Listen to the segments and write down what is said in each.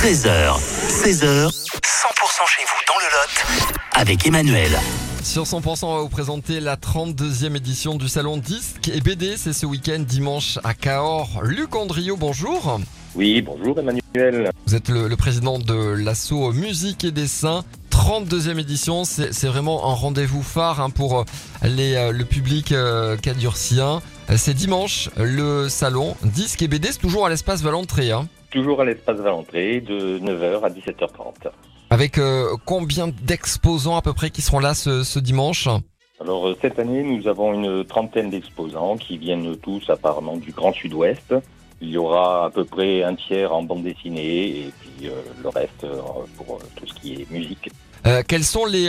13h, 16h, 100% chez vous dans le Lot avec Emmanuel. Sur 100%, on va vous présenter la 32e édition du salon Disque et BD. C'est ce week-end, dimanche à Cahors. Luc Andrio, bonjour. Oui, bonjour Emmanuel. Vous êtes le, le président de l'asso Musique et Dessin. 32e édition, c'est vraiment un rendez-vous phare hein, pour les, euh, le public euh, cadurcien. Euh, C'est dimanche, le salon Disque et BD, c'est toujours à l'espace Valentré. Hein. Toujours à l'espace Valentré de 9h à 17h30. Avec euh, combien d'exposants à peu près qui seront là ce, ce dimanche? Alors euh, cette année, nous avons une trentaine d'exposants qui viennent tous apparemment du Grand Sud-Ouest. Il y aura à peu près un tiers en bande dessinée et puis euh, le reste euh, pour euh, tout ce qui est musique. Quelles sont les,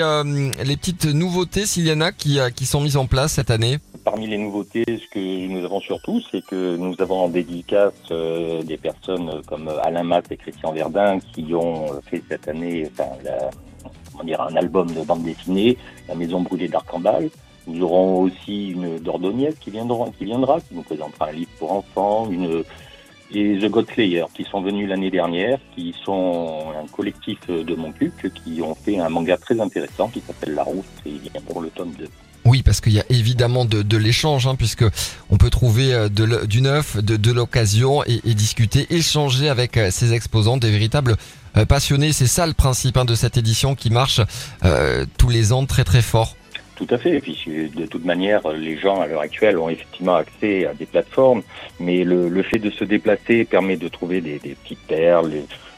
les petites nouveautés, s'il y en a, qui, qui sont mises en place cette année? Parmi les nouveautés, ce que nous avons surtout, c'est que nous avons en dédicace euh, des personnes comme Alain Matt et Christian Verdun qui ont fait cette année enfin, un album de bande dessinée, La Maison brûlée d'Arcambal. Nous aurons aussi une Dordognette qui viendra, qui viendra, qui nous présentera un livre pour enfants, une et The Godslayer qui sont venus l'année dernière, qui sont un collectif de Montcuq qui ont fait un manga très intéressant qui s'appelle La Route et il vient pour le tome 2. Oui, parce qu'il y a évidemment de, l'échange, hein, puisque on peut trouver euh, du neuf, de, l'occasion et, discuter, échanger avec euh, ces exposants, des véritables euh, passionnés. C'est ça le principe hein, de cette édition qui marche tous les ans très très fort. Tout à fait. Et puis de toute manière, les gens à l'heure actuelle ont effectivement accès à des plateformes, mais le, fait de se déplacer permet de trouver des, petites perles.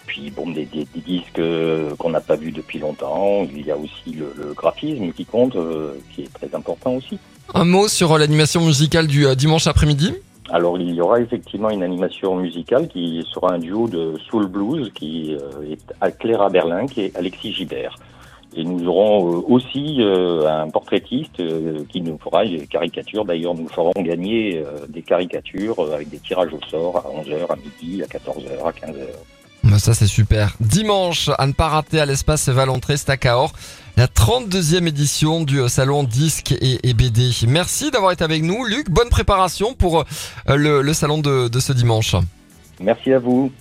Puis bon, des, des- des disques euh, qu'on n'a pas vus depuis longtemps. Il y a aussi le, le graphisme qui compte, euh, qui est très important aussi. Un mot sur euh, l'animation musicale du dimanche après-midi? Alors il y aura effectivement une animation musicale qui sera un duo de soul blues qui est à Cléra Berlin, qui est Alexis Gibert. Et nous aurons aussi un portraitiste qui nous fera des caricatures. D'ailleurs, nous ferons gagner des caricatures avec des tirages au sort à 11h, à midi, à 14h, à 15h. Bah, Ça c'est super. Dimanche, à ne pas rater à l'espace Valentré, Cahors, la 32e édition du euh, salon Disque et, BD. Merci d'avoir été avec nous, Luc. Bonne préparation pour euh, le, salon de ce dimanche. Merci à vous.